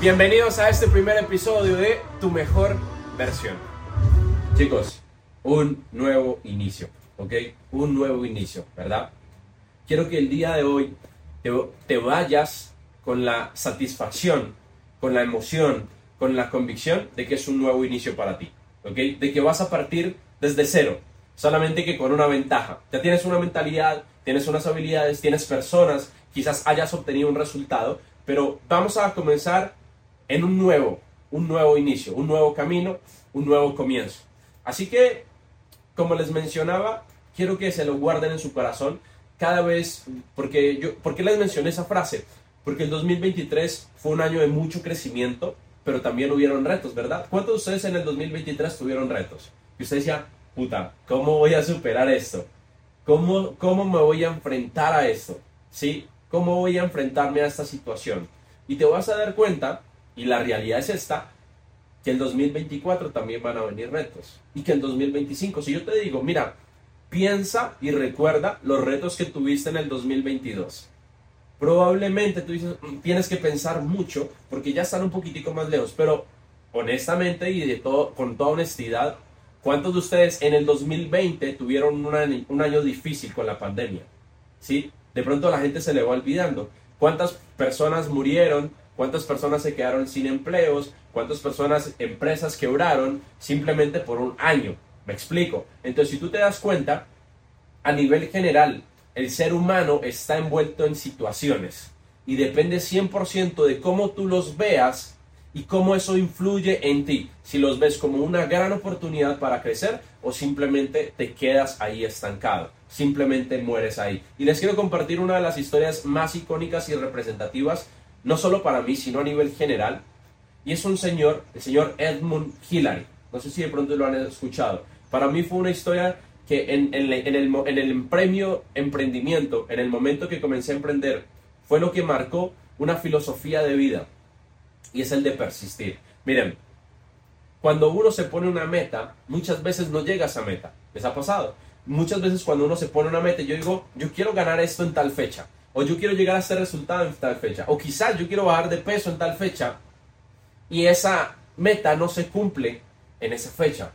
Bienvenidos a este primer episodio de Tu Mejor Versión. Chicos, un nuevo inicio, ¿ok? Un nuevo inicio, ¿verdad? Quiero que el día de hoy te, vayas con la satisfacción, con la emoción, con la convicción de que es un nuevo inicio para ti, ¿ok? De que vas a partir desde cero, solamente que con una ventaja. Ya tienes una mentalidad, tienes unas habilidades, tienes personas, quizás hayas obtenido un resultado, pero vamos a comenzar en un nuevo, un nuevo inicio, un nuevo camino, un nuevo comienzo. Así que, como les mencionaba, quiero que se lo guarden en su corazón cada vez, porque yo, ¿por qué les mencioné esa frase? Porque el 2023 fue un año de mucho crecimiento, pero también hubieron retos, ¿verdad? ¿Cuántos de ustedes en el 2023 tuvieron retos? Y usted decía, puta, ¿cómo voy a superar esto? ¿Cómo, cómo me voy a enfrentar a esto? ¿Sí? ¿Cómo voy a enfrentarme a esta situación? Y te vas a dar cuenta y la realidad es esta, que en 2024 también van a venir retos. Y que en 2025, si yo te digo, mira, piensa y recuerda los retos que tuviste en el 2022. Probablemente tú dices, mm, tienes que pensar mucho porque ya están un poquitico más lejos, pero honestamente y de todo, con toda honestidad, ¿cuántos de ustedes en el 2020 tuvieron un un año difícil con la pandemia? ¿Sí? De pronto la gente se le va olvidando. ¿Cuántas personas murieron cuántas personas se quedaron sin empleos, cuántas personas, empresas quebraron simplemente por un año. Me explico. Entonces, si tú te das cuenta, a nivel general, el ser humano está envuelto en situaciones y depende 100% de cómo tú los veas y cómo eso influye en ti. Si los ves como una gran oportunidad para crecer o simplemente te quedas ahí estancado, simplemente mueres ahí. Y les quiero compartir una de las historias más icónicas y representativas no solo para mí, sino a nivel general. Y es un señor, el señor Edmund Hillary. No sé si de pronto lo han escuchado. Para mí fue una historia que en, el, el premio emprendimiento, en el momento que comencé a emprender, fue lo que marcó una filosofía de vida. Y es el de persistir. Miren, cuando uno se pone una meta, muchas veces no llega a esa meta. ¿Les ha pasado? Muchas veces cuando uno se pone una meta, yo digo, yo quiero ganar esto en tal fecha o yo quiero llegar a este resultado en tal fecha, o quizás yo quiero bajar de peso en tal fecha y esa meta no se cumple en esa fecha.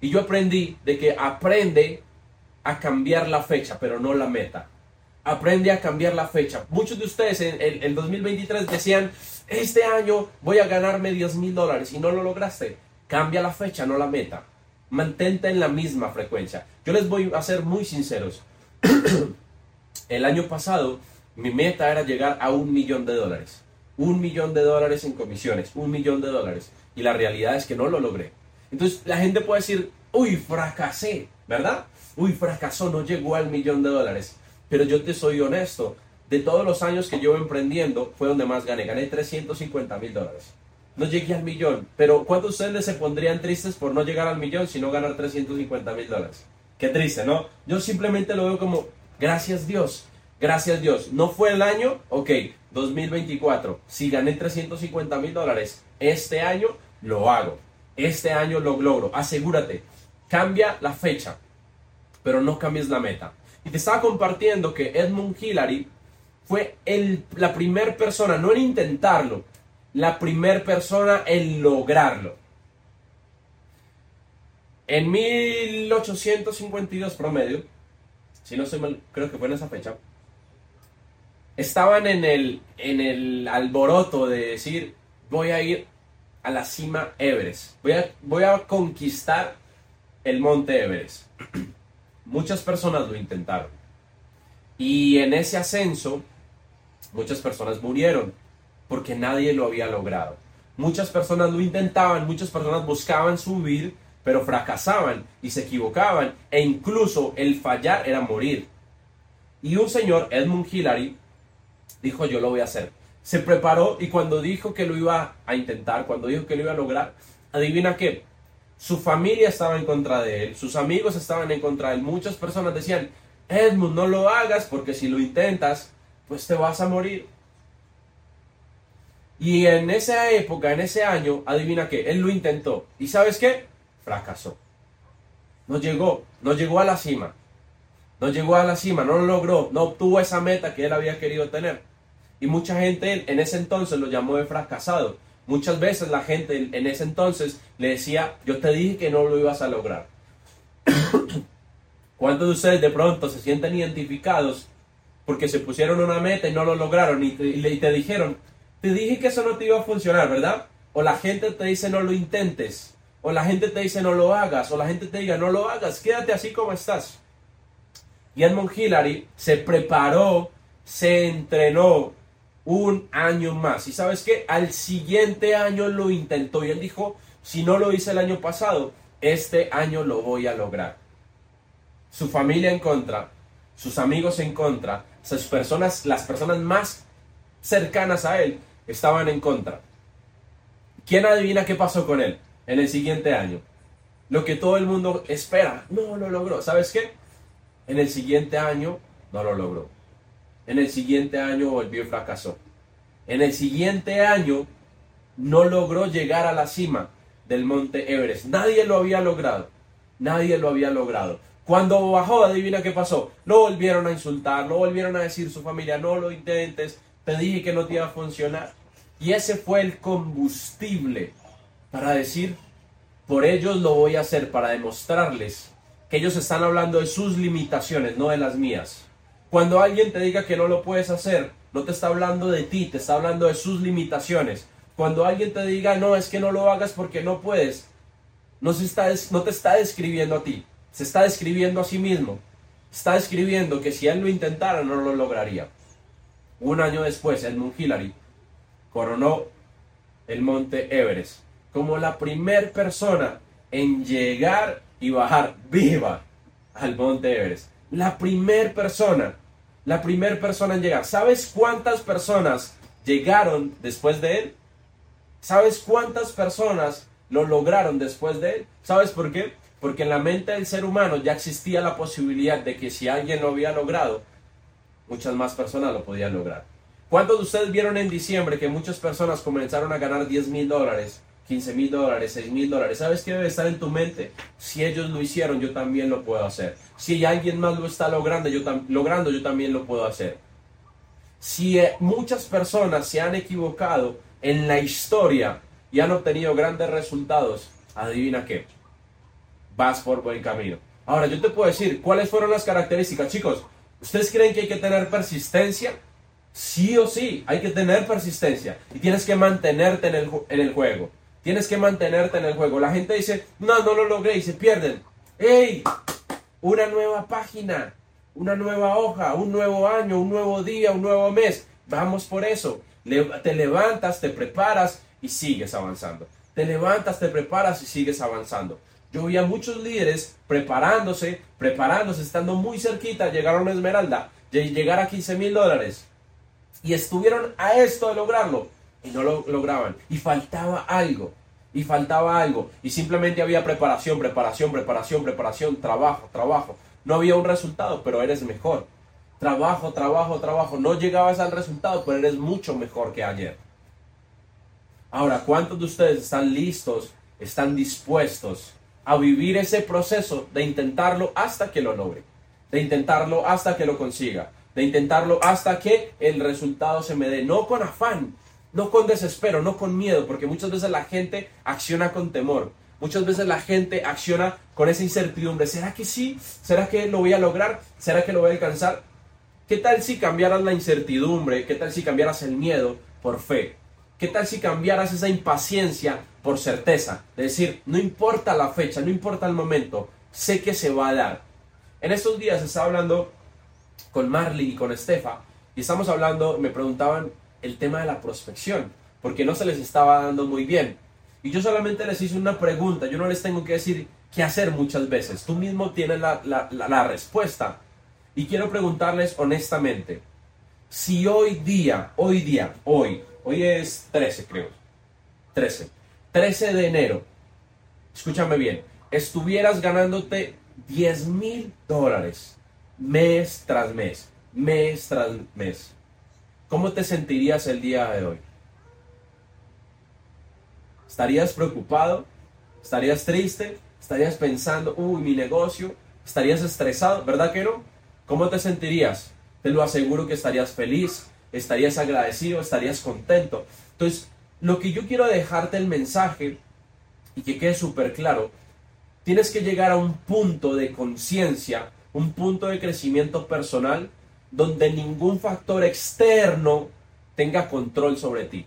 Y yo aprendí de que aprende a cambiar la fecha, pero no la meta. Aprende a cambiar la fecha. Muchos de ustedes en el 2023 decían, este año voy a ganarme 10 mil dólares y no lo lograste. Cambia la fecha, no la meta. Mantente en la misma frecuencia. Yo les voy a ser muy sinceros. El año pasado mi meta era llegar a un millón de dólares. Un millón de dólares en comisiones, un millón de dólares. Y la realidad es que no lo logré. Entonces la gente puede decir, uy, fracasé, ¿verdad? Uy, fracasó, no llegó al millón de dólares. Pero yo te soy honesto, de todos los años que llevo emprendiendo, fue donde más gané. Gané 350 mil dólares. No llegué al millón. Pero ¿cuántos de ustedes se pondrían tristes por no llegar al millón, sino ganar 350 mil dólares? Qué triste, ¿no? Yo simplemente lo veo como, Gracias Dios, gracias Dios. No fue el año, ok, 2024. Si gané 350 mil dólares este año, lo hago. Este año lo logro. Asegúrate, cambia la fecha, pero no cambies la meta. Y te estaba compartiendo que Edmund Hillary fue el, la primera persona, no en intentarlo, la primera persona en lograrlo. En 1852 promedio, si no estoy mal, creo que fue en esa fecha, estaban en el, en el alboroto de decir, voy a ir a la cima Everest, voy a, voy a conquistar el monte Everest. Muchas personas lo intentaron. Y en ese ascenso, muchas personas murieron porque nadie lo había logrado. Muchas personas lo intentaban, muchas personas buscaban subir, pero fracasaban y se equivocaban e incluso el fallar era morir. Y un señor, Edmund Hillary, dijo yo lo voy a hacer. Se preparó y cuando dijo que lo iba a intentar, cuando dijo que lo iba a lograr, adivina qué, su familia estaba en contra de él, sus amigos estaban en contra de él, muchas personas decían, Edmund, no lo hagas porque si lo intentas, pues te vas a morir. Y en esa época, en ese año, adivina qué, él lo intentó. ¿Y sabes qué? Fracasó. No llegó, no llegó a la cima. No llegó a la cima, no lo logró, no obtuvo esa meta que él había querido tener. Y mucha gente en ese entonces lo llamó de fracasado. Muchas veces la gente en ese entonces le decía, yo te dije que no lo ibas a lograr. ¿Cuántos de ustedes de pronto se sienten identificados porque se pusieron una meta y no lo lograron y te, y te dijeron, te dije que eso no te iba a funcionar, ¿verdad? O la gente te dice no lo intentes, o la gente te dice no lo hagas, o la gente te diga no lo hagas, quédate así como estás. Y Edmund Hillary se preparó, se entrenó un año más. Y sabes qué, al siguiente año lo intentó y él dijo, si no lo hice el año pasado, este año lo voy a lograr. Su familia en contra, sus amigos en contra, sus personas, las personas más cercanas a él estaban en contra. ¿Quién adivina qué pasó con él en el siguiente año? Lo que todo el mundo espera. No lo logró. ¿Sabes qué? En el siguiente año no lo logró. En el siguiente año volvió y fracasó. En el siguiente año no logró llegar a la cima del monte Everest. Nadie lo había logrado. Nadie lo había logrado. Cuando bajó, adivina qué pasó. Lo volvieron a insultar, lo volvieron a decir su familia, no lo intentes, te dije que no te iba a funcionar. Y ese fue el combustible para decir, por ellos lo voy a hacer, para demostrarles que ellos están hablando de sus limitaciones, no de las mías. Cuando alguien te diga que no lo puedes hacer, no te está hablando de ti, te está hablando de sus limitaciones. Cuando alguien te diga, no, es que no lo hagas porque no puedes, no, se está, no te está describiendo a ti, se está describiendo a sí mismo. Está describiendo que si él lo intentara no lo lograría. Un año después, Edmund Hillary coronó el monte Everest como la primera persona en llegar y bajar viva al monte Everest. La primera persona la primera persona en llegar. ¿Sabes cuántas personas llegaron después de él? ¿Sabes cuántas personas lo lograron después de él? ¿Sabes por qué? Porque en la mente del ser humano ya existía la posibilidad de que si alguien lo había logrado, muchas más personas lo podían lograr. ¿Cuántos de ustedes vieron en diciembre que muchas personas comenzaron a ganar 10 mil dólares 15 mil dólares, 6 mil dólares. ¿Sabes qué debe estar en tu mente? Si ellos lo hicieron, yo también lo puedo hacer. Si alguien más lo está logrando, yo, logrando, yo también lo puedo hacer. Si eh, muchas personas se han equivocado en la historia y han obtenido grandes resultados, adivina qué, vas por buen camino. Ahora, yo te puedo decir, ¿cuáles fueron las características? Chicos, ¿ustedes creen que hay que tener persistencia? Sí o sí, hay que tener persistencia y tienes que mantenerte en el, en el juego. Tienes que mantenerte en el juego. La gente dice, no, no lo logré y se pierden. ¡Ey! Una nueva página, una nueva hoja, un nuevo año, un nuevo día, un nuevo mes. Vamos por eso. te levantas, te preparas y sigues avanzando. Te levantas, te preparas y sigues avanzando. Yo vi a muchos líderes preparándose, preparándose, estando muy cerquita, llegaron a Esmeralda, llegar a 15 mil dólares. Y estuvieron a esto de lograrlo y no lo lograban. Y faltaba algo. Y faltaba algo. Y simplemente había preparación, preparación, preparación, preparación, trabajo, trabajo. No había un resultado, pero eres mejor. Trabajo, trabajo, trabajo. No llegabas al resultado, pero eres mucho mejor que ayer. Ahora, ¿cuántos de ustedes están listos, están dispuestos a vivir ese proceso de intentarlo hasta que lo logre? De intentarlo hasta que lo consiga. De intentarlo hasta que el resultado se me dé. No con afán, no con desespero, no con miedo, porque muchas veces la gente acciona con temor. Muchas veces la gente acciona con esa incertidumbre. ¿Será que sí? ¿Será que lo voy a lograr? ¿Será que lo voy a alcanzar? ¿Qué tal si cambiaras la incertidumbre? ¿Qué tal si cambiaras el miedo por fe? ¿Qué tal si cambiaras esa impaciencia por certeza? De decir, no importa la fecha, no importa el momento, sé que se va a dar. En estos días estaba hablando con Marley y con Estefa y estamos hablando, me preguntaban el tema de la prospección, porque no se les estaba dando muy bien. Y yo solamente les hice una pregunta, yo no les tengo que decir qué hacer muchas veces, tú mismo tienes la, la respuesta. Y quiero preguntarles honestamente, si hoy día, hoy día, hoy, hoy es 13 creo, 13, 13 de enero, escúchame bien, estuvieras ganándote 10 mil dólares mes tras mes, mes tras mes. ¿Cómo te sentirías el día de hoy? ¿Estarías preocupado? ¿Estarías triste? ¿Estarías pensando, uy, mi negocio? ¿Estarías estresado? ¿Verdad que no? ¿Cómo te sentirías? Te lo aseguro que estarías feliz, estarías agradecido, estarías contento. Entonces, lo que yo quiero dejarte el mensaje y que quede súper claro, tienes que llegar a un punto de conciencia, un punto de crecimiento personal donde ningún factor externo tenga control sobre ti.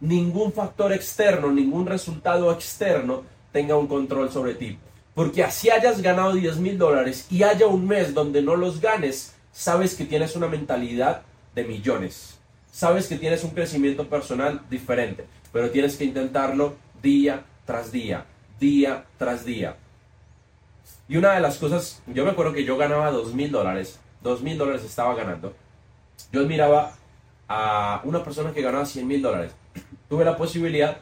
Ningún factor externo, ningún resultado externo tenga un control sobre ti. Porque así hayas ganado 10 mil dólares y haya un mes donde no los ganes, sabes que tienes una mentalidad de millones. Sabes que tienes un crecimiento personal diferente, pero tienes que intentarlo día tras día, día tras día. Y una de las cosas, yo me acuerdo que yo ganaba 2 mil dólares, 2 mil dólares estaba ganando. Yo miraba a una persona que ganaba 100 mil dólares. Tuve la posibilidad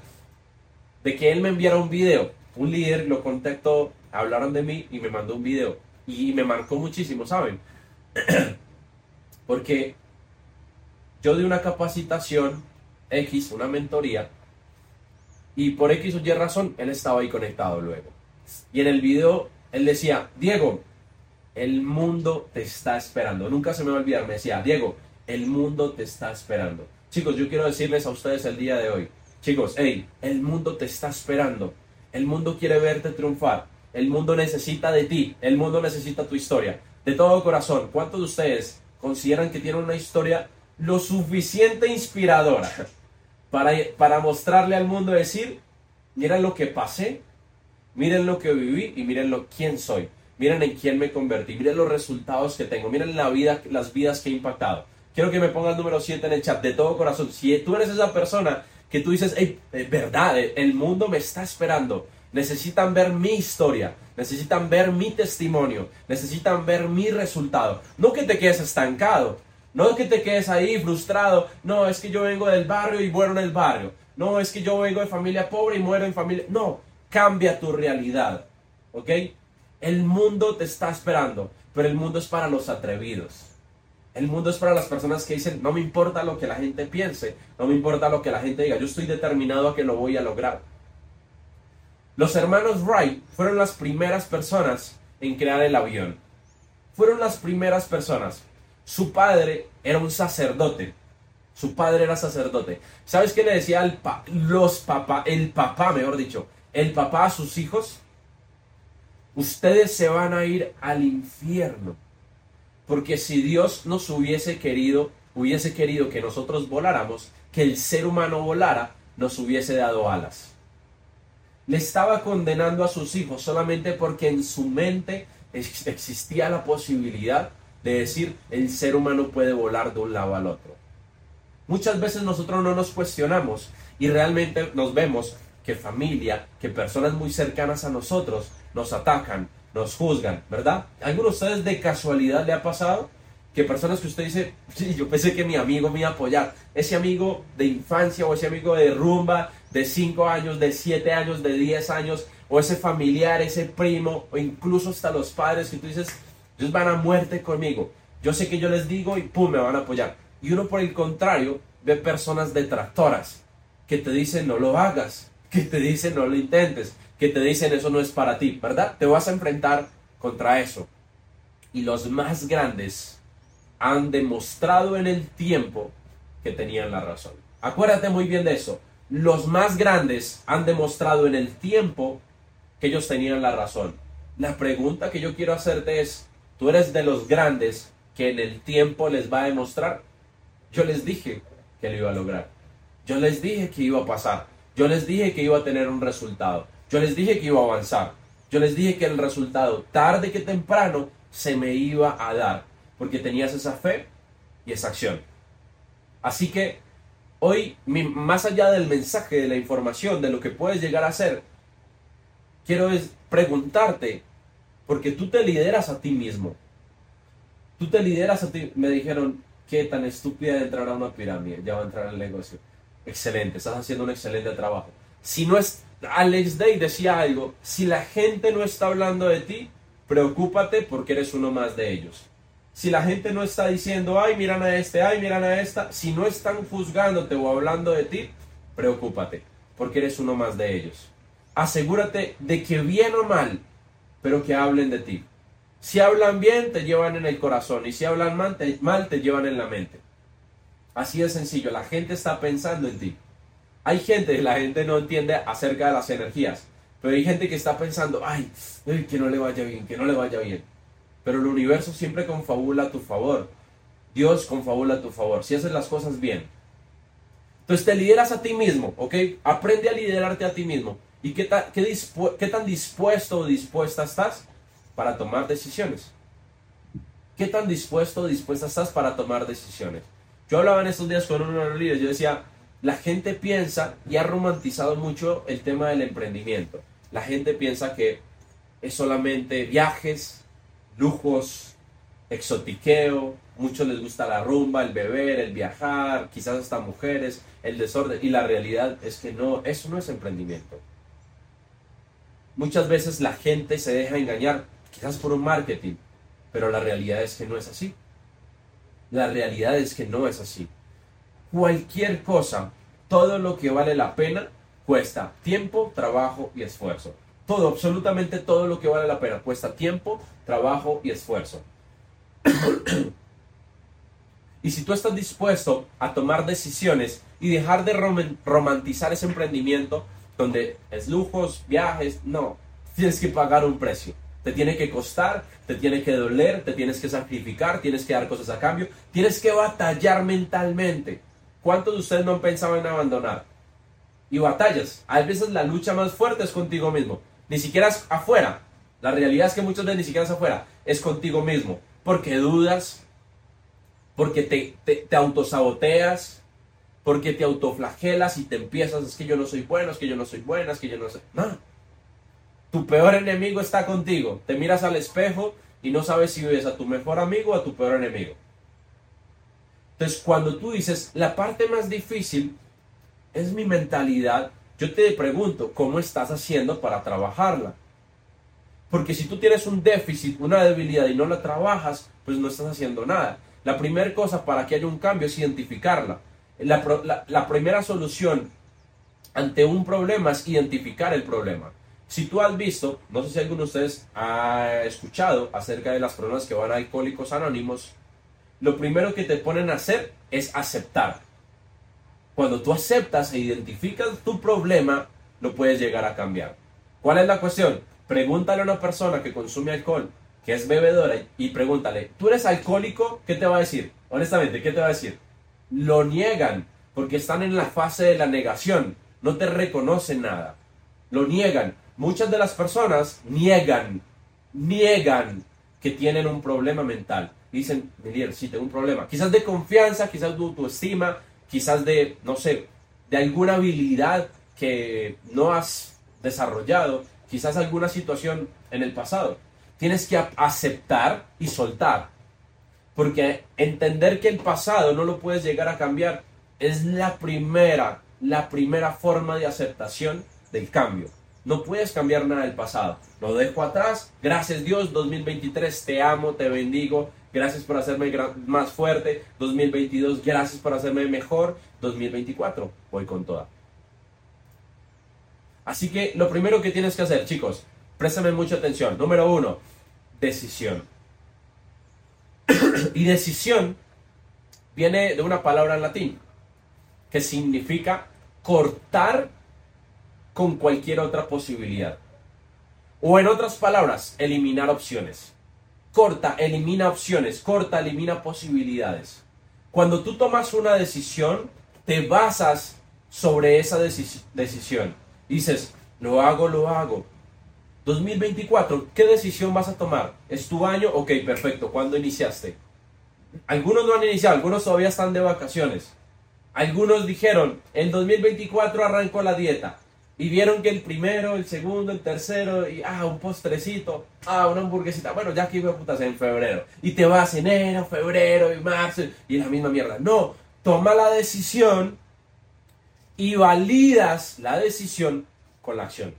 de que él me enviara un video. Un líder lo contactó, hablaron de mí y me mandó un video. Y me marcó muchísimo, ¿saben? Porque yo di una capacitación X, una mentoría, y por X o Y razón, él estaba ahí conectado luego. Y en el video, él decía, Diego, el mundo te está esperando. Nunca se me va a olvidar, me decía, Diego, el mundo te está esperando. Chicos, yo quiero decirles a ustedes el día de hoy, chicos, hey, el mundo te está esperando. El mundo quiere verte triunfar. El mundo necesita de ti. El mundo necesita tu historia. De todo corazón, ¿cuántos de ustedes consideran que tienen una historia lo suficiente inspiradora para, para mostrarle al mundo, decir, miren lo que pasé, miren lo que viví y miren lo, quién soy, miren en quién me convertí, miren los resultados que tengo, miren la vida, las vidas que he impactado. Quiero que me ponga el número 7 en el chat de todo corazón. Si tú eres esa persona que tú dices, hey, verdad, el mundo me está esperando. Necesitan ver mi historia, necesitan ver mi testimonio, necesitan ver mi resultado. No que te quedes estancado, no que te quedes ahí frustrado. No, es que yo vengo del barrio y muero en el barrio. No, es que yo vengo de familia pobre y muero en familia. No, cambia tu realidad. ¿Ok? El mundo te está esperando, pero el mundo es para los atrevidos. El mundo es para las personas que dicen, no me importa lo que la gente piense, no me importa lo que la gente diga, yo estoy determinado a que lo voy a lograr. Los hermanos Wright fueron las primeras personas en crear el avión. Fueron las primeras personas. Su padre era un sacerdote. Su padre era sacerdote. ¿Sabes qué le decía al los papá, el papá, mejor dicho, el papá a sus hijos? Ustedes se van a ir al infierno. Porque si Dios nos hubiese querido, hubiese querido que nosotros voláramos, que el ser humano volara, nos hubiese dado alas. Le estaba condenando a sus hijos solamente porque en su mente existía la posibilidad de decir el ser humano puede volar de un lado al otro. Muchas veces nosotros no nos cuestionamos y realmente nos vemos que familia, que personas muy cercanas a nosotros nos atacan, nos juzgan, ¿verdad? ¿Alguno de ustedes de casualidad le ha pasado que personas que usted dice, sí, yo pensé que mi amigo me iba a apoyar, ese amigo de infancia o ese amigo de rumba de 5 años, de 7 años, de 10 años, o ese familiar, ese primo, o incluso hasta los padres que tú dices, ellos van a muerte conmigo. Yo sé que yo les digo y pum, me van a apoyar. Y uno por el contrario ve personas detractoras que te dicen no lo hagas, que te dicen no lo intentes, que te dicen eso no es para ti, ¿verdad? Te vas a enfrentar contra eso. Y los más grandes han demostrado en el tiempo que tenían la razón. Acuérdate muy bien de eso. Los más grandes han demostrado en el tiempo que ellos tenían la razón. La pregunta que yo quiero hacerte es, tú eres de los grandes que en el tiempo les va a demostrar. Yo les dije que lo iba a lograr. Yo les dije que iba a pasar. Yo les dije que iba a tener un resultado. Yo les dije que iba a avanzar. Yo les dije que el resultado, tarde que temprano, se me iba a dar. Porque tenías esa fe y esa acción. Así que hoy, más allá del mensaje, de la información, de lo que puedes llegar a ser, quiero preguntarte porque tú te lideras a ti mismo. Tú te lideras a ti. Me dijeron, qué tan estúpida de entrar a una pirámide. Ya va a entrar al negocio. Excelente, estás haciendo un excelente trabajo. Si no es. Alex Day decía algo. Si la gente no está hablando de ti, preocúpate porque eres uno más de ellos. Si la gente no está diciendo, ay, miran a este, ay, miran a esta, si no están juzgándote o hablando de ti, preocúpate, porque eres uno más de ellos. Asegúrate de que bien o mal pero que hablen de ti. Si hablan bien, te llevan en el corazón, y si hablan mal te, mal, te llevan en la mente. Así de sencillo, la gente está pensando en ti. Hay gente, la gente no entiende acerca de las energías, pero hay gente que está pensando, ay, que no le vaya bien, que no le vaya bien. Pero el universo siempre confabula a tu favor. Dios confabula a tu favor, si haces las cosas bien. Entonces te lideras a ti mismo, ¿ok? Aprende a liderarte a ti mismo. ¿Y qué, qué, tan dispuesto o dispuesta estás para tomar decisiones? ¿Qué tan dispuesto o dispuesta estás para tomar decisiones? Yo hablaba en estos días con uno de los líderes, yo decía, la gente piensa y ha romantizado mucho el tema del emprendimiento. La gente piensa que es solamente viajes, lujos, exotiqueo, muchos les gusta la rumba, el beber, el viajar, quizás hasta mujeres, el desorden. Y la realidad es que no, eso no es emprendimiento. Muchas veces la gente se deja engañar, quizás por un marketing, pero la realidad es que no es así. La realidad es que no es así. Cualquier cosa, todo lo que vale la pena, cuesta tiempo, trabajo y esfuerzo. Todo, absolutamente todo lo que vale la pena, cuesta tiempo, trabajo y esfuerzo. y si tú estás dispuesto a tomar decisiones y dejar de romantizar ese emprendimiento donde es lujos, viajes, no, tienes que pagar un precio. Te tiene que costar, te tiene que doler, te tienes que sacrificar, tienes que dar cosas a cambio, tienes que batallar mentalmente. ¿Cuántos de ustedes no han pensado en abandonar? Y batallas. A veces la lucha más fuerte es contigo mismo. Ni siquiera es afuera. La realidad es que muchas veces ni siquiera es afuera. Es contigo mismo. Porque dudas, porque te, te, te autosaboteas, porque te autoflagelas y te empiezas, es que yo no soy bueno, es que yo no soy buena, es que yo no sé. No, tu peor enemigo está contigo. Te miras al espejo y no sabes si ves a tu mejor amigo o a tu peor enemigo. Entonces, cuando tú dices, la parte más difícil es mi mentalidad, yo te pregunto, ¿cómo estás haciendo para trabajarla? Porque si tú tienes un déficit, una debilidad y no la trabajas, pues no estás haciendo nada. La primera cosa para que haya un cambio es identificarla. La, la primera solución ante un problema es identificar el problema. Si tú has visto, no sé si alguno de ustedes ha escuchado acerca de las personas que van a alcohólicos anónimos, lo primero que te ponen a hacer es aceptar. Cuando tú aceptas e identificas tu problema, lo puedes llegar a cambiar. ¿Cuál es la cuestión? Pregúntale a una persona que consume alcohol, que es bebedora, y pregúntale, ¿tú eres alcohólico? ¿Qué te va a decir? Honestamente, ¿qué te va a decir? Lo niegan, porque están en la fase de la negación, no te reconocen nada, lo niegan. Muchas de las personas niegan, niegan que tienen un problema mental. Dicen, Miguel, sí, tengo un problema. Quizás de confianza, quizás de autoestima, quizás de, no sé, de alguna habilidad que no has desarrollado, quizás alguna situación en el pasado. Tienes que aceptar y soltar. Porque entender que el pasado no lo puedes llegar a cambiar es la primera, la primera forma de aceptación del cambio. No puedes cambiar nada del pasado. Lo dejo atrás. Gracias Dios, 2023, te amo, te bendigo. Gracias por hacerme más fuerte. 2022, gracias por hacerme mejor. 2024, voy con toda. Así que lo primero que tienes que hacer, chicos, préstame mucha atención. Número uno, decisión. y decisión viene de una palabra en latín que significa cortar con cualquier otra posibilidad. O en otras palabras, eliminar opciones. Corta, elimina opciones, corta, elimina posibilidades. Cuando tú tomas una decisión, te basas sobre esa decisión. Dices, lo hago, lo hago. 2024, ¿qué decisión vas a tomar? ¿Es tu año? Ok, perfecto. ¿Cuándo iniciaste? Algunos no han iniciado, algunos todavía están de vacaciones. Algunos dijeron, en 2024 arrancó la dieta. Y vieron que el primero, el segundo, el tercero, y ah, un postrecito, ah, una hamburguesita. Bueno, ya que putas en febrero. Y te vas enero, febrero y marzo, y la misma mierda. No, toma la decisión y validas la decisión con la acción.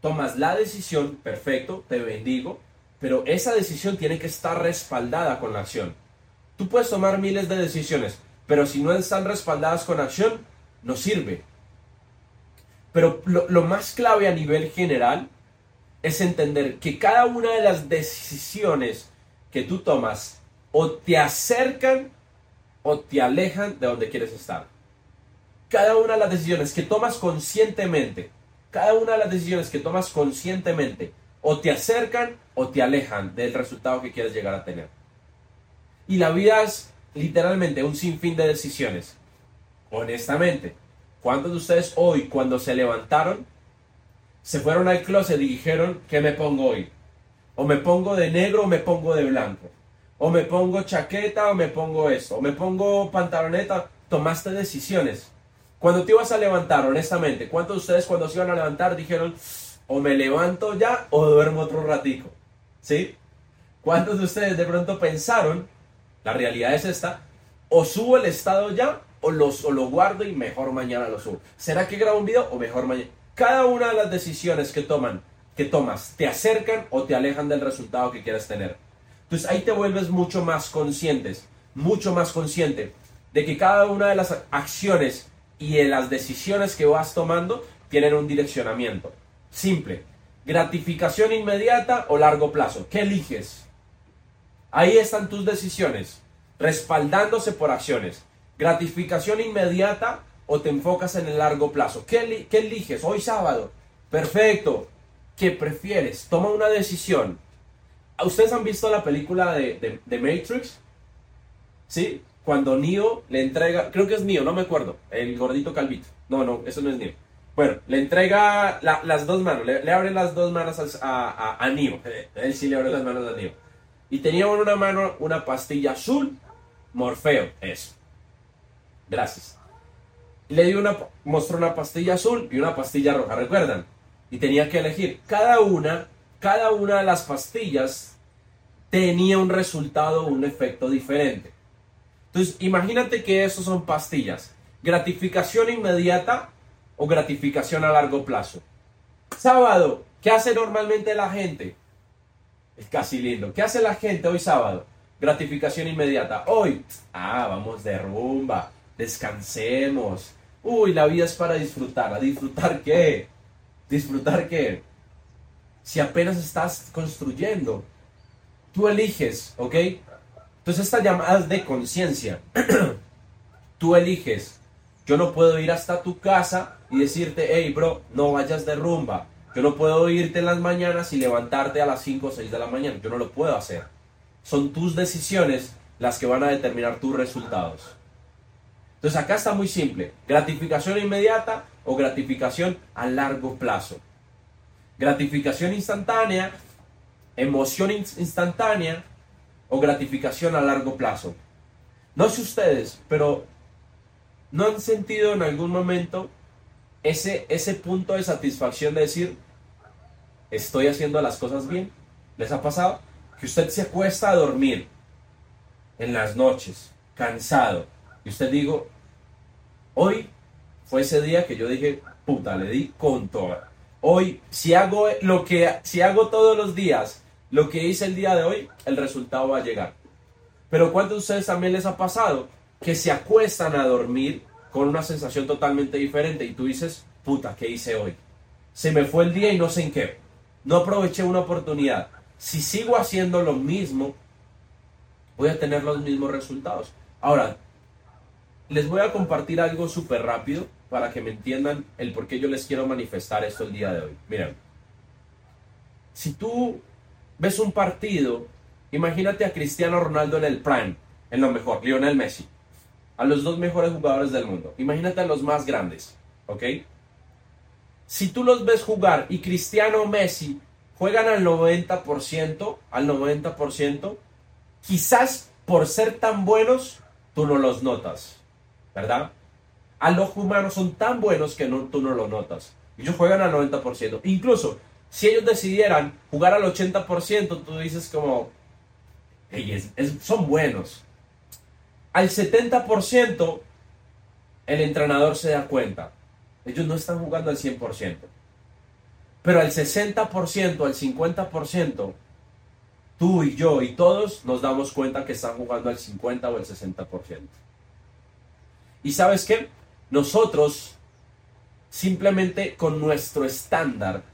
Tomas la decisión, perfecto, te bendigo, pero esa decisión tiene que estar respaldada con la acción. Tú puedes tomar miles de decisiones, pero si no están respaldadas con acción, no sirve pero lo, más clave a nivel general es entender que cada una de las decisiones que tú tomas o te acercan o te alejan de donde quieres estar. cada una de las decisiones que tomas conscientemente, cada una de las decisiones que tomas conscientemente, o te acercan o te alejan del resultado que quieres llegar a tener. Y la vida es literalmente un sinfín de decisiones. Honestamente, ¿cuántos de ustedes hoy, cuando se levantaron, se fueron al closet y dijeron, ¿qué me pongo hoy? O me pongo de negro o me pongo de blanco. O me pongo chaqueta o me pongo esto. O me pongo pantaloneta. Tomaste decisiones. Cuando te ibas a levantar, honestamente, ¿cuántos de ustedes cuando se iban a levantar dijeron, o me levanto ya o duermo otro ratico? ¿Sí? ¿Cuántos de ustedes de pronto pensaron, la realidad es esta, o subo el estado ya o, los, o lo guardo y mejor mañana lo subo? ¿Será que grabo un video o mejor mañana? Cada una de las decisiones que toman, que tomas, te acercan o te alejan del resultado que quieres tener. Entonces ahí te vuelves mucho más conscientes, mucho más consciente de que cada una de las acciones y de las decisiones que vas tomando tienen un direccionamiento. Simple. Gratificación inmediata o largo plazo. ¿Qué eliges? Ahí están tus decisiones, respaldándose por acciones. Gratificación inmediata o te enfocas en el largo plazo. ¿Qué, eliges? Hoy sábado. Perfecto. ¿Qué prefieres? Toma una decisión. ¿Ustedes han visto la película de, de, Matrix? ¿Sí? Cuando Neo le entrega, creo que es Neo, no me acuerdo, el gordito calvito. No, no, eso no es Neo. Bueno, le entrega las dos manos, le, abre las dos manos a, a, a, Neo. Él sí le abre las manos a Neo. Y tenía en una mano una pastilla azul, Morfeo, eso. Gracias le dio una, mostró una pastilla azul y una pastilla roja, ¿recuerdan? Y tenía que elegir. Cada una, cada una de las pastillas tenía un resultado, un efecto diferente. Entonces, imagínate que esos son pastillas. Gratificación inmediata o gratificación a largo plazo. Sábado, ¿qué hace normalmente la gente? Es casi lindo. ¿Qué hace la gente hoy sábado? Gratificación inmediata. Hoy, ah, vamos de rumba descansemos. Uy, la vida es para disfrutar. ¿A disfrutar qué? ¿Disfrutar qué? Si apenas estás construyendo, tú eliges, ¿ok? Entonces esta llamada es de conciencia. tú eliges. Yo no puedo ir hasta tu casa y decirte, hey, bro, no vayas de rumba. Yo no puedo irte en las mañanas y levantarte a las 5 o 6 de la mañana. Yo no lo puedo hacer. Son tus decisiones las que van a determinar tus resultados. Entonces acá está muy simple. Gratificación inmediata o gratificación a largo plazo. Gratificación instantánea, emoción instantánea o gratificación a largo plazo. No sé ustedes, pero ¿no han sentido en algún momento ese, ese punto de satisfacción de decir, estoy haciendo las cosas bien? ¿Les ha pasado? Que usted se acuesta a dormir en las noches, cansado, y usted digo, Hoy fue ese día que yo dije, puta, le di con todo. Hoy, si hago lo que, si hago todos los días lo que hice el día de hoy, el resultado va a llegar. Pero ¿cuántos de ustedes también les ha pasado que se acuestan a dormir con una sensación totalmente diferente y tú dices, puta, ¿qué hice hoy? Se me fue el día y no sé en qué. No aproveché una oportunidad. Si sigo haciendo lo mismo, voy a tener los mismos resultados. Ahora, les voy a compartir algo súper rápido para que me entiendan el por qué yo les quiero manifestar esto el día de hoy. Miren, si tú ves un partido, imagínate a Cristiano Ronaldo en el prime, en lo mejor, Lionel Messi, a los dos mejores jugadores del mundo. Imagínate a los más grandes, ¿ok? Si tú los ves jugar y Cristiano o Messi juegan al 90%, al 90%, quizás por ser tan buenos, tú no los notas. ¿Verdad? Al ojo humano son tan buenos que no, tú no lo notas. Ellos juegan al 90%. Incluso, si ellos decidieran jugar al 80%, tú dices como, ellos son buenos. Al 70%, el entrenador se da cuenta. Ellos no están jugando al 100%. Pero al 60%, al 50%, tú y yo y todos nos damos cuenta que están jugando al 50 o al 60%. Y sabes qué? Nosotros simplemente con nuestro estándar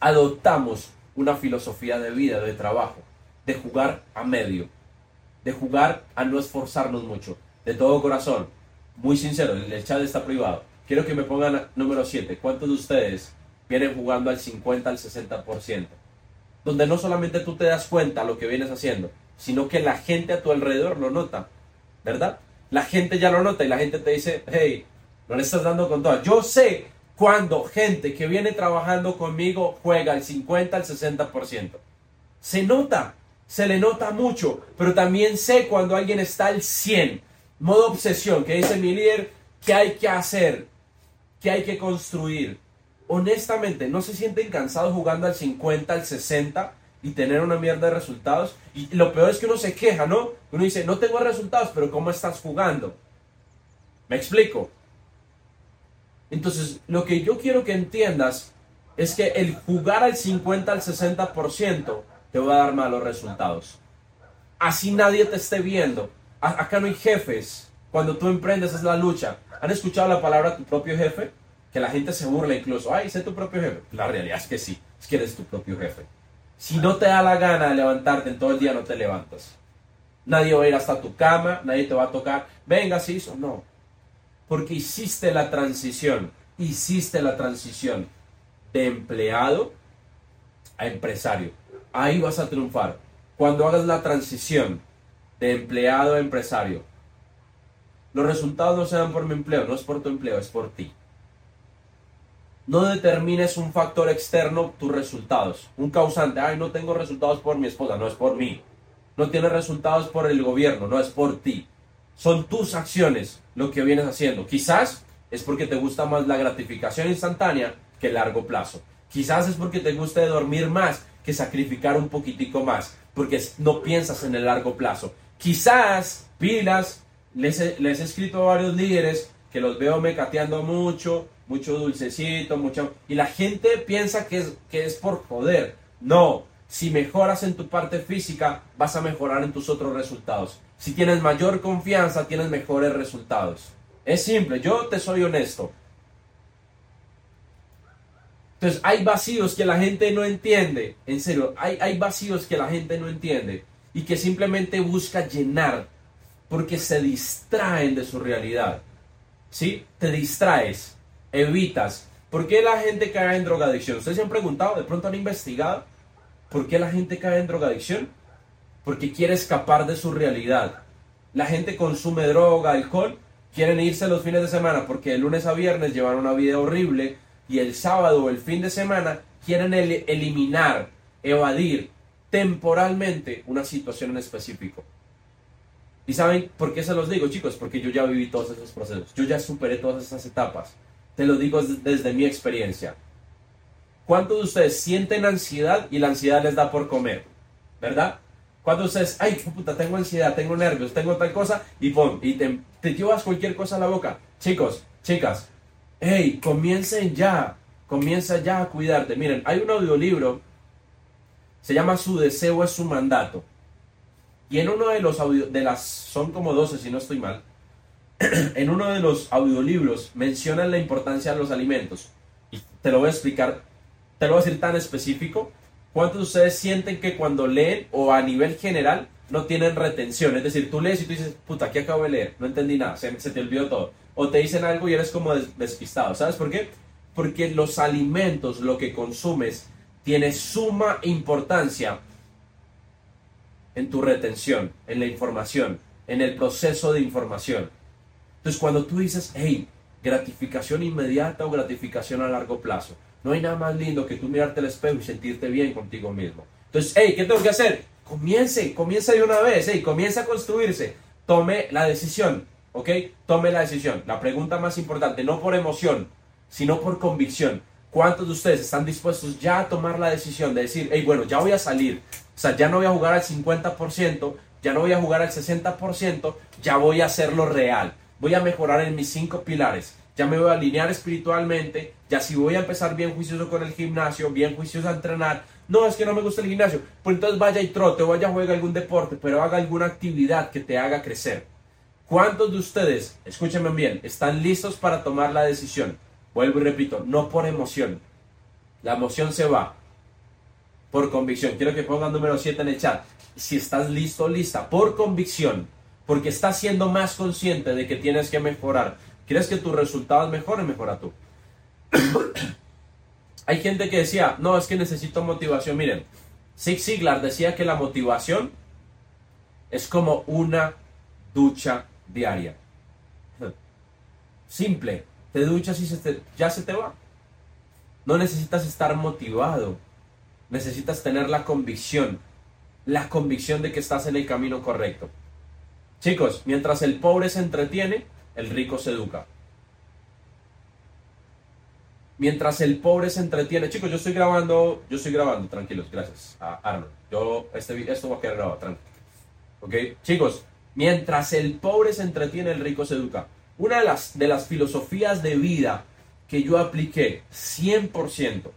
adoptamos una filosofía de vida, de trabajo, de jugar a medio, de jugar a no esforzarnos mucho, de todo corazón. muy sincero, el chat está privado. Quiero que me pongan número 7. ¿Cuántos de ustedes vienen jugando al 50, al 60%? Donde no solamente tú te das cuenta lo que vienes haciendo, sino que la gente a tu alrededor lo nota, ¿verdad? La gente ya lo nota y la gente te dice, hey, no le estás dando con todo. Yo sé cuando gente que viene trabajando conmigo juega al 50, al 60%. Se nota, se le nota mucho, pero también sé cuando alguien está al 100, modo obsesión, que dice mi líder, ¿qué hay que hacer? ¿Qué hay que construir? Honestamente, ¿no se sienten cansados jugando al 50, al 60 y tener una mierda de resultados? Y lo peor es que uno se queja, ¿no? Uno dice, no tengo resultados, pero ¿cómo estás jugando? ¿Me explico? Entonces, lo que yo quiero que entiendas es que el jugar al 50, al 60% te va a dar malos resultados. Así nadie te esté viendo. acá no hay jefes. Cuando tú emprendes es la lucha. ¿Han escuchado la palabra tu propio jefe? Que la gente se burla incluso. Ay, sé tu propio jefe. La realidad es que sí. Es que eres tu propio jefe. Si no te da la gana de levantarte en todo el día, no te levantas. Nadie va a ir hasta tu cama, nadie te va a tocar. Venga, sí hizo. No. Porque hiciste la transición. Hiciste la transición de empleado a empresario ahí vas a triunfar. Cuando hagas la transición de empleado a empresario, los resultados no se dan por mi empleo, no es por tu empleo, es por ti. No determines un factor externo tus resultados. Un causante, ay, no tengo resultados por mi esposa, no es por mí. No tienes resultados por el gobierno, no es por ti. Son tus acciones lo que vienes haciendo. Quizás es porque te gusta más la gratificación instantánea que el largo plazo. Quizás es porque te gusta dormir más que sacrificar un poquitico más, porque no piensas en el largo plazo. Quizás, pilas, les les he escrito a varios líderes que los veo mecateando mucho, mucho dulcecito, mucho... Y la gente piensa que es, que es por joder. No, si mejoras en tu parte física, vas a mejorar en tus otros resultados. Si tienes mayor confianza, tienes mejores resultados. Es simple, yo te soy honesto. Entonces hay vacíos que la gente no entiende, en serio, hay, hay vacíos que la gente no entiende y que simplemente busca llenar porque se distraen de su realidad. ¿Sí? Te distraes, evitas. ¿Por qué la gente cae en drogadicción? ¿Ustedes se han preguntado? ¿De pronto han investigado? ¿Por qué la gente cae en drogadicción? Porque quiere escapar de su realidad. La gente consume droga, alcohol, quieren irse los fines de semana porque de lunes a viernes llevan una vida horrible y el sábado o el fin de semana quieren eliminar, evadir temporalmente una situación en específico. ¿Y saben por qué se los digo, chicos? Porque yo ya viví todos esos procesos. Yo ya superé todas esas etapas. Te lo digo desde mi experiencia. ¿Cuántos de ustedes sienten ansiedad y la ansiedad les da por comer? ¿Verdad? ¿Cuántos de ustedes, ay, puta, tengo ansiedad, tengo nervios, tengo tal cosa y pum, y te, te llevas cualquier cosa a la boca? Chicos, chicas, hey, comiencen ya, comienza ya a cuidarte. Miren, hay un audiolibro, se llama Su deseo es su mandato. Y en uno de los audios, de las, son como 12 si no estoy mal, en uno de los audiolibros mencionan la importancia de los alimentos. Y te lo voy a explicar, te lo voy a decir tan específico. ¿Cuántos de ustedes sienten que cuando leen o a nivel general no tienen retención? Es decir, tú lees y tú dices, puta, ¿qué acabo de leer? No entendí nada, se, se te olvidó todo o te dicen algo y eres como despistado. ¿Sabes por qué? Porque los alimentos, lo que consumes, tiene suma importancia en tu retención, en la información, en el proceso de información. Entonces, cuando tú dices, hey, gratificación inmediata o gratificación a largo plazo, no hay nada más lindo que tú mirarte al espejo y sentirte bien contigo mismo. Entonces, hey, ¿qué tengo que hacer? Comience, comience de una vez, hey, comienza a construirse. Tome la decisión. ¿ok? Tome la decisión. La pregunta más importante, no por emoción, sino por convicción. ¿Cuántos de ustedes están dispuestos ya a tomar la decisión de decir, hey, bueno, ya voy a salir? O sea, ya no voy a jugar al 50%, ya no voy a jugar al 60%, ya voy a hacerlo real. Voy a mejorar en mis cinco pilares. Ya me voy a alinear espiritualmente. Ya si voy a empezar bien juicioso con el gimnasio, bien juicioso a entrenar. No, es que no me gusta el gimnasio. Pues entonces vaya y trote, vaya a jugar algún deporte, pero haga alguna actividad que te haga crecer. ¿Cuántos de ustedes, escúchenme bien, están listos para tomar la decisión? Vuelvo y repito, no por emoción. La emoción se va por convicción. Quiero que pongan número 7 en el chat. Si estás listo, lista, por convicción, porque estás siendo más consciente de que tienes que mejorar. ¿Quieres que tus resultados mejoren? Mejora tú. Hay gente que decía, no, es que necesito motivación. Miren, Zig Ziglar decía que la motivación es como una ducha diaria. Simple, te duchas y ya se te va. No necesitas estar motivado, necesitas tener la convicción, la convicción de que estás en el camino correcto. Chicos, mientras el pobre se entretiene, el rico se educa. Mientras el pobre se entretiene, chicos, yo estoy grabando, yo estoy grabando, tranquilos, gracias a Arnold. Yo, este, esto va a quedar grabado, tranquilo. ¿Ok? Chicos, mientras el pobre se entretiene, el rico se educa. Una de las, de las filosofías de vida que yo apliqué 100%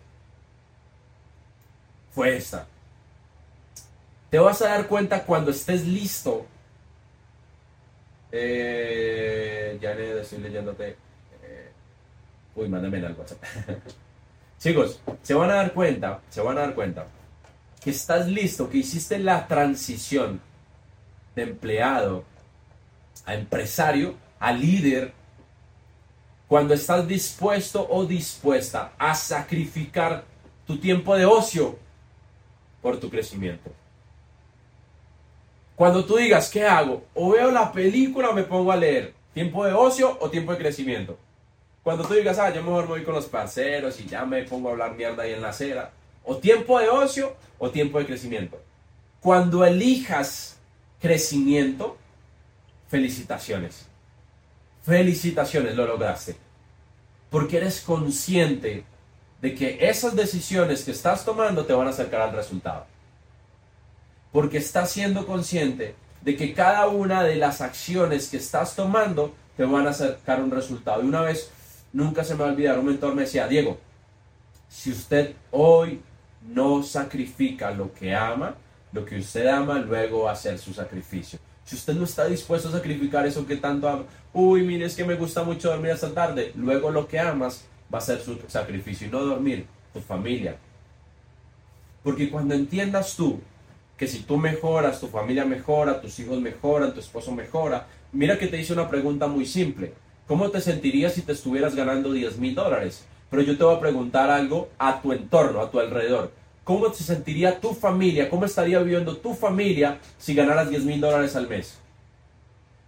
fue esta. Te vas a dar cuenta cuando estés listo. Eh, ya estoy leyéndote. Eh, uy, mándame al WhatsApp. Chicos, se van a dar cuenta, se van a dar cuenta que estás listo, que hiciste la transición de empleado a empresario, a líder, cuando estás dispuesto o dispuesta a sacrificar tu tiempo de ocio por tu crecimiento. Cuando tú digas, ¿qué hago? O veo la película me pongo a leer. ¿Tiempo de ocio o tiempo de crecimiento? Cuando tú digas, ah, yo mejor me voy con los parceros y ya me pongo a hablar mierda ahí en la acera. O tiempo de ocio o tiempo de crecimiento. Cuando elijas crecimiento, felicitaciones. Felicitaciones, lo lograste. Porque eres consciente de que esas decisiones que estás tomando te van a acercar al resultado. Porque estás siendo consciente de que cada una de las acciones que estás tomando te van a acercar un resultado. Y una vez, nunca se me va a olvidar, un mentor me decía, Diego, si usted hoy no sacrifica lo que ama, lo que usted ama luego va a ser su sacrificio. Si usted no está dispuesto a sacrificar eso que tanto ama, uy, mire, es que me gusta mucho dormir hasta tarde, luego lo que amas va a ser su sacrificio y no dormir, tu familia. Porque cuando entiendas tú que si tú mejoras, tu familia mejora, tus hijos mejoran, tu esposo mejora, mira que te hice una pregunta muy simple. ¿Cómo te sentirías si te estuvieras ganando 10 mil dólares? Pero yo te voy a preguntar algo a tu entorno, a tu alrededor. ¿Cómo se sentiría tu familia? ¿Cómo estaría viviendo tu familia si ganaras 10 mil dólares al mes?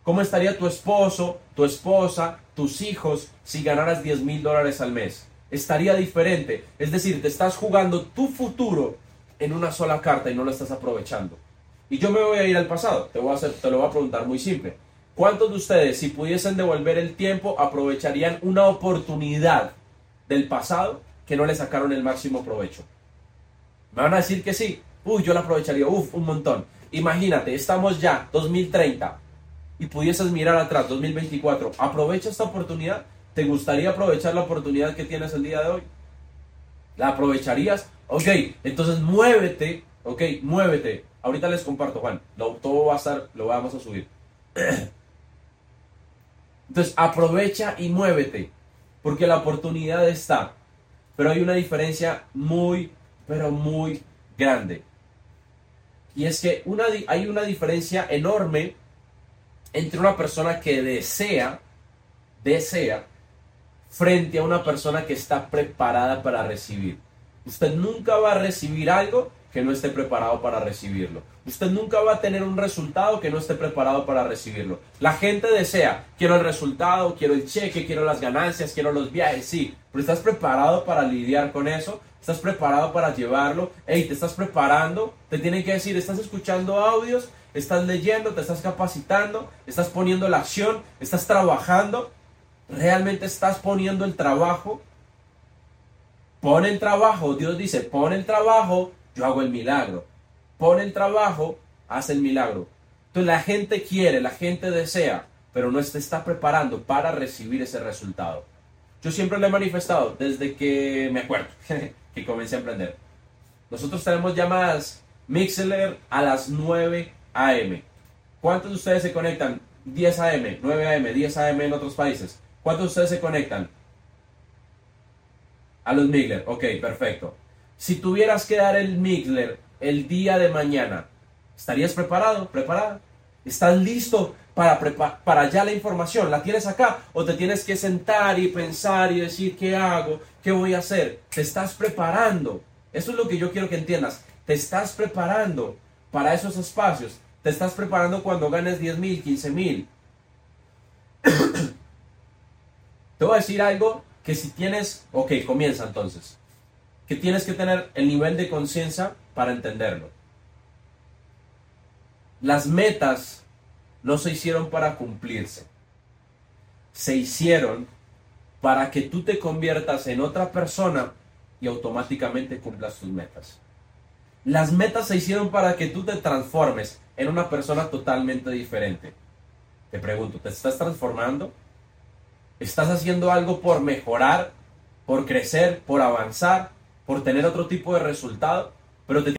¿Cómo estaría tu esposo, tu esposa, tus hijos si ganaras 10 mil dólares al mes? Estaría diferente. Es decir, te estás jugando tu futuro en una sola carta y no lo estás aprovechando. Y yo me voy a ir al pasado. Te, voy a hacer, te lo voy a preguntar muy simple. ¿Cuántos de ustedes, si pudiesen devolver el tiempo, aprovecharían una oportunidad del pasado que no le sacaron el máximo provecho? Me van a decir que sí. Uy, yo la aprovecharía. Uf, un montón. Imagínate, estamos ya, 2030, y pudieses mirar atrás, 2024. Aprovecha esta oportunidad. ¿Te gustaría aprovechar la oportunidad que tienes el día de hoy? ¿La aprovecharías? Ok, entonces muévete, ok, muévete. Ahorita les comparto, Juan. todo va a estar, lo vamos a subir. Entonces aprovecha y muévete, porque la oportunidad está. Pero hay una diferencia muy pero muy grande. Y es que una, hay una diferencia enorme entre una persona que desea, desea, frente a una persona que está preparada para recibir. Usted nunca va a recibir algo que no esté preparado para recibirlo. Usted nunca va a tener un resultado que no esté preparado para recibirlo. La gente desea, quiero el resultado, quiero el cheque, quiero las ganancias, quiero los viajes, sí, pero ¿estás preparado para lidiar con eso? ¿Estás preparado para llevarlo? Hey, ¿te estás preparando? Te tienen que decir, ¿estás escuchando audios? ¿Estás leyendo? ¿Te estás capacitando? ¿Estás poniendo la acción? ¿Estás trabajando? ¿Realmente estás poniendo el trabajo? Pon el trabajo. Dios dice, pon el trabajo, yo hago el milagro. Pon el trabajo, haz el milagro. Entonces la gente quiere, la gente desea, pero no está preparando para recibir ese resultado. Yo siempre lo he manifestado desde que me acuerdo. que comencé a emprender. Nosotros tenemos llamadas Mixler a las 9 a.m. ¿Cuántos de ustedes se conectan 10 a.m., 9 a.m., 10 a.m. en otros países? ¿Cuántos de ustedes se conectan? A los Mixler. Ok, perfecto. Si tuvieras que dar el Mixler el día de mañana, ¿estarías preparado? ¿Preparada? ¿Estás listo para, para ya la información. ¿La tienes acá o te tienes que sentar y pensar y decir qué hago, qué voy a hacer? Te estás preparando. Eso es lo que yo quiero que entiendas. Te estás preparando para esos espacios. Te estás preparando cuando ganes 10 mil, 15 mil. Te voy a decir algo que si tienes, ok, comienza entonces, que tienes que tener el nivel de conciencia para entenderlo. Las metas no se hicieron para cumplirse, se hicieron para que tú te conviertas en otra persona y automáticamente cumplas tus metas. Las metas se hicieron para que tú te transformes en una persona totalmente diferente. Te pregunto, ¿te estás transformando? ¿Estás haciendo algo por mejorar, por crecer, por avanzar, por tener otro tipo de resultado? Pero te